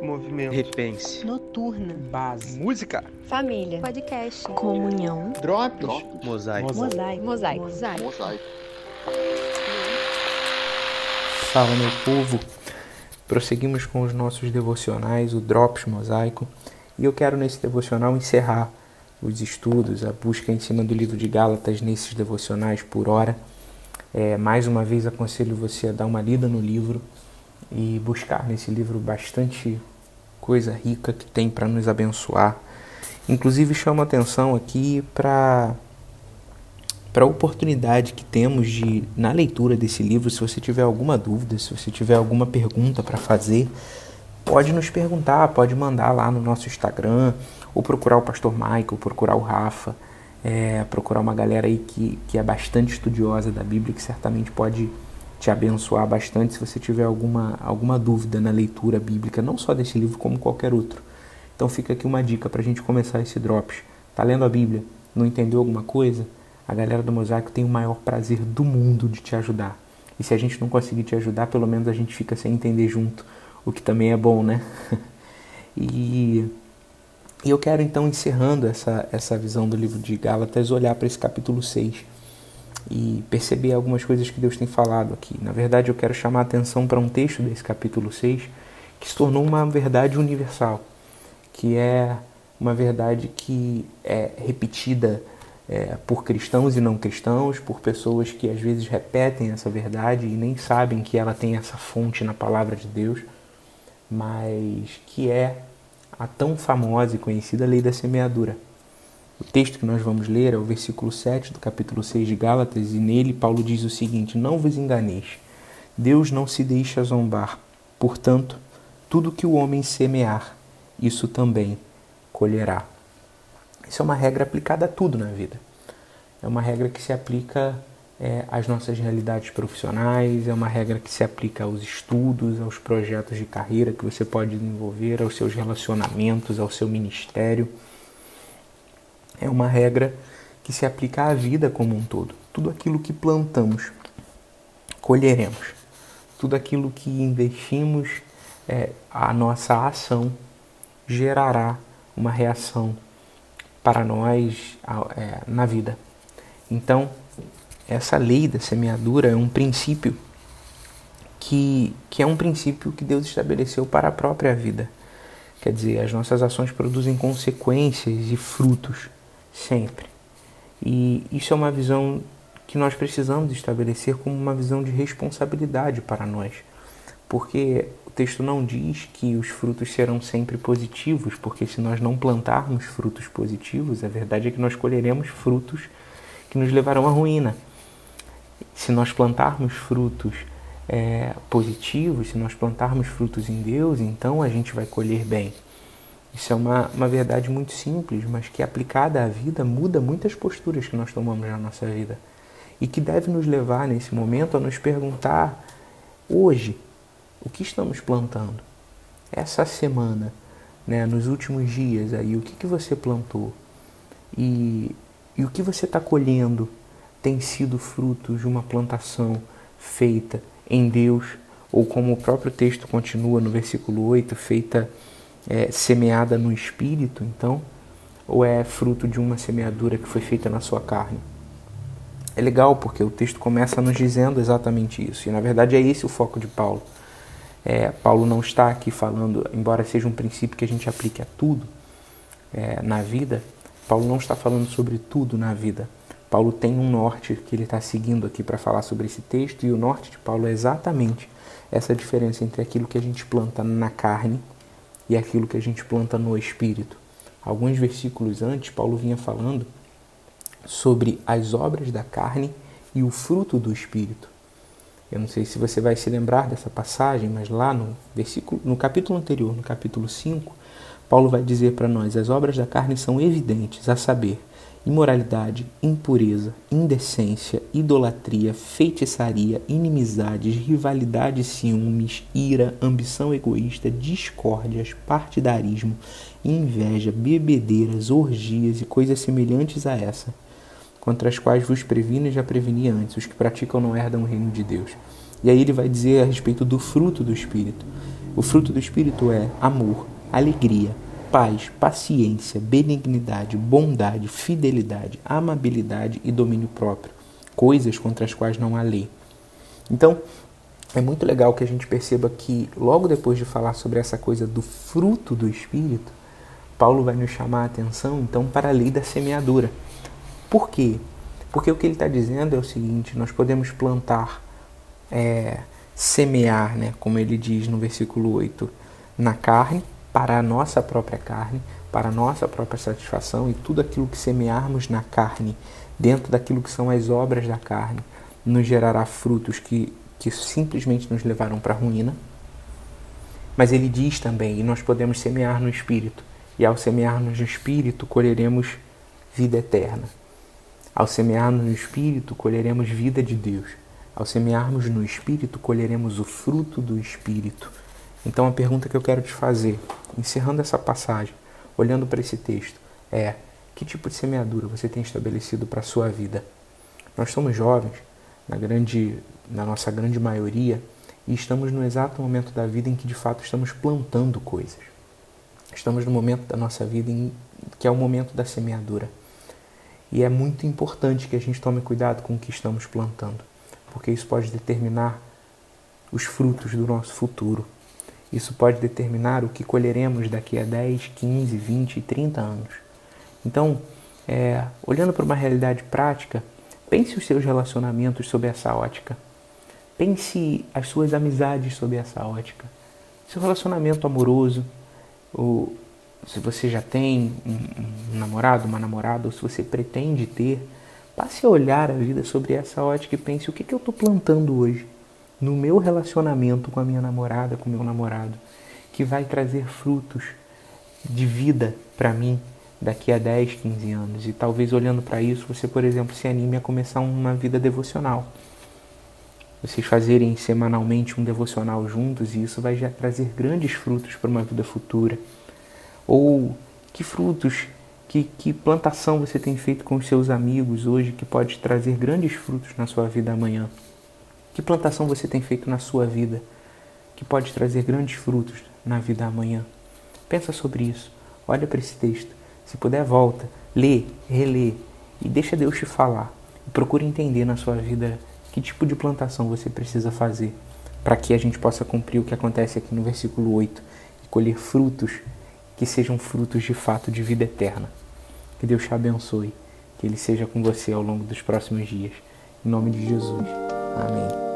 Movimento. Repense. Noturna. Base. Música. Família. Podcast. Comunhão. Drops. Mosaico. Mosaico. Mosaico. Mosaico. Fala, meu povo. Prosseguimos com os nossos devocionais, o Drops Mosaico. E eu quero nesse devocional encerrar os estudos, a busca em cima do livro de Gálatas nesses devocionais por hora. É, mais uma vez aconselho você a dar uma lida no livro e buscar nesse livro bastante coisa rica que tem para nos abençoar. Inclusive chamo atenção aqui para para a oportunidade que temos de na leitura desse livro, se você tiver alguma dúvida, se você tiver alguma pergunta para fazer, pode nos perguntar, pode mandar lá no nosso Instagram, ou procurar o pastor Michael, procurar o Rafa, é, procurar uma galera aí que, que é bastante estudiosa da Bíblia, que certamente pode te abençoar bastante se você tiver alguma, alguma dúvida na leitura bíblica, não só desse livro, como qualquer outro. Então fica aqui uma dica para a gente começar esse Drops. Tá lendo a Bíblia? Não entendeu alguma coisa? A galera do Mosaico tem o maior prazer do mundo de te ajudar. E se a gente não conseguir te ajudar, pelo menos a gente fica sem entender junto, o que também é bom, né? e, e eu quero então, encerrando essa, essa visão do livro de Gálatas, olhar para esse capítulo 6 e perceber algumas coisas que Deus tem falado aqui. Na verdade, eu quero chamar a atenção para um texto desse capítulo 6 que se tornou uma verdade universal, que é uma verdade que é repetida é, por cristãos e não cristãos, por pessoas que às vezes repetem essa verdade e nem sabem que ela tem essa fonte na palavra de Deus, mas que é a tão famosa e conhecida lei da semeadura. O texto que nós vamos ler é o versículo 7 do capítulo 6 de Gálatas, e nele Paulo diz o seguinte: Não vos enganeis, Deus não se deixa zombar. Portanto, tudo que o homem semear, isso também colherá. Isso é uma regra aplicada a tudo na vida. É uma regra que se aplica é, às nossas realidades profissionais, é uma regra que se aplica aos estudos, aos projetos de carreira que você pode desenvolver, aos seus relacionamentos, ao seu ministério. É uma regra que se aplica à vida como um todo. Tudo aquilo que plantamos, colheremos. Tudo aquilo que investimos, é, a nossa ação gerará uma reação para nós é, na vida. Então, essa lei da semeadura é um princípio que, que é um princípio que Deus estabeleceu para a própria vida. Quer dizer, as nossas ações produzem consequências e frutos sempre. E isso é uma visão que nós precisamos estabelecer como uma visão de responsabilidade para nós. Porque o texto não diz que os frutos serão sempre positivos, porque se nós não plantarmos frutos positivos, a verdade é que nós colheremos frutos que nos levarão à ruína. Se nós plantarmos frutos é, positivos, se nós plantarmos frutos em Deus, então a gente vai colher bem. Isso é uma, uma verdade muito simples, mas que aplicada à vida muda muitas posturas que nós tomamos na nossa vida. E que deve nos levar nesse momento a nos perguntar hoje o que estamos plantando? Essa semana, né, nos últimos dias aí, o que, que você plantou? E, e o que você está colhendo tem sido fruto de uma plantação feita em Deus, ou como o próprio texto continua no versículo 8, feita é, semeada no Espírito, então, ou é fruto de uma semeadura que foi feita na sua carne? É legal porque o texto começa nos dizendo exatamente isso, e na verdade é esse o foco de Paulo é, Paulo não está aqui falando, embora seja um princípio que a gente aplique a tudo é, na vida, Paulo não está falando sobre tudo na vida. Paulo tem um norte que ele está seguindo aqui para falar sobre esse texto, e o norte de Paulo é exatamente essa diferença entre aquilo que a gente planta na carne e aquilo que a gente planta no espírito. Alguns versículos antes, Paulo vinha falando sobre as obras da carne e o fruto do espírito. Eu não sei se você vai se lembrar dessa passagem, mas lá no versículo, no capítulo anterior, no capítulo 5, Paulo vai dizer para nós: as obras da carne são evidentes, a saber, imoralidade, impureza, indecência, idolatria, feitiçaria, inimizades, rivalidades, ciúmes, ira, ambição egoísta, discórdias, partidarismo, inveja, bebedeiras, orgias e coisas semelhantes a essa contra as quais vos previno e já preveni antes, os que praticam não herdam o reino de Deus. E aí ele vai dizer a respeito do fruto do Espírito. O fruto do Espírito é amor, alegria, paz, paciência, benignidade, bondade, fidelidade, amabilidade e domínio próprio, coisas contra as quais não há lei. Então, é muito legal que a gente perceba que, logo depois de falar sobre essa coisa do fruto do Espírito, Paulo vai nos chamar a atenção, então, para a lei da semeadura. Por quê? Porque o que ele está dizendo é o seguinte: nós podemos plantar, é, semear, né, como ele diz no versículo 8, na carne, para a nossa própria carne, para a nossa própria satisfação, e tudo aquilo que semearmos na carne, dentro daquilo que são as obras da carne, nos gerará frutos que, que simplesmente nos levarão para a ruína. Mas ele diz também, e nós podemos semear no Espírito, e ao semearmos no Espírito, colheremos vida eterna. Ao semearmos no Espírito, colheremos vida de Deus. Ao semearmos no Espírito, colheremos o fruto do Espírito. Então a pergunta que eu quero te fazer, encerrando essa passagem, olhando para esse texto, é: que tipo de semeadura você tem estabelecido para a sua vida? Nós somos jovens, na grande, na nossa grande maioria, e estamos no exato momento da vida em que de fato estamos plantando coisas. Estamos no momento da nossa vida em, que é o momento da semeadura. E é muito importante que a gente tome cuidado com o que estamos plantando, porque isso pode determinar os frutos do nosso futuro. Isso pode determinar o que colheremos daqui a 10, 15, 20 e 30 anos. Então, é, olhando para uma realidade prática, pense os seus relacionamentos sob essa ótica. Pense as suas amizades sob essa ótica. Seu relacionamento amoroso, ou se você já tem um, um namorado, uma namorada, ou se você pretende ter, passe a olhar a vida sobre essa ótica e pense o que, que eu estou plantando hoje no meu relacionamento com a minha namorada, com meu namorado, que vai trazer frutos de vida para mim daqui a 10, 15 anos. E talvez olhando para isso, você, por exemplo, se anime a começar uma vida devocional. Vocês fazerem semanalmente um devocional juntos e isso vai já trazer grandes frutos para uma vida futura. Ou que frutos, que, que plantação você tem feito com os seus amigos hoje que pode trazer grandes frutos na sua vida amanhã. Que plantação você tem feito na sua vida que pode trazer grandes frutos na vida amanhã? Pensa sobre isso. Olha para esse texto. Se puder, volta, lê, relê e deixa Deus te falar. Procure entender na sua vida que tipo de plantação você precisa fazer para que a gente possa cumprir o que acontece aqui no versículo 8 e colher frutos que sejam frutos de fato de vida eterna. Que Deus te abençoe, que Ele seja com você ao longo dos próximos dias. Em nome de Jesus. 아멘.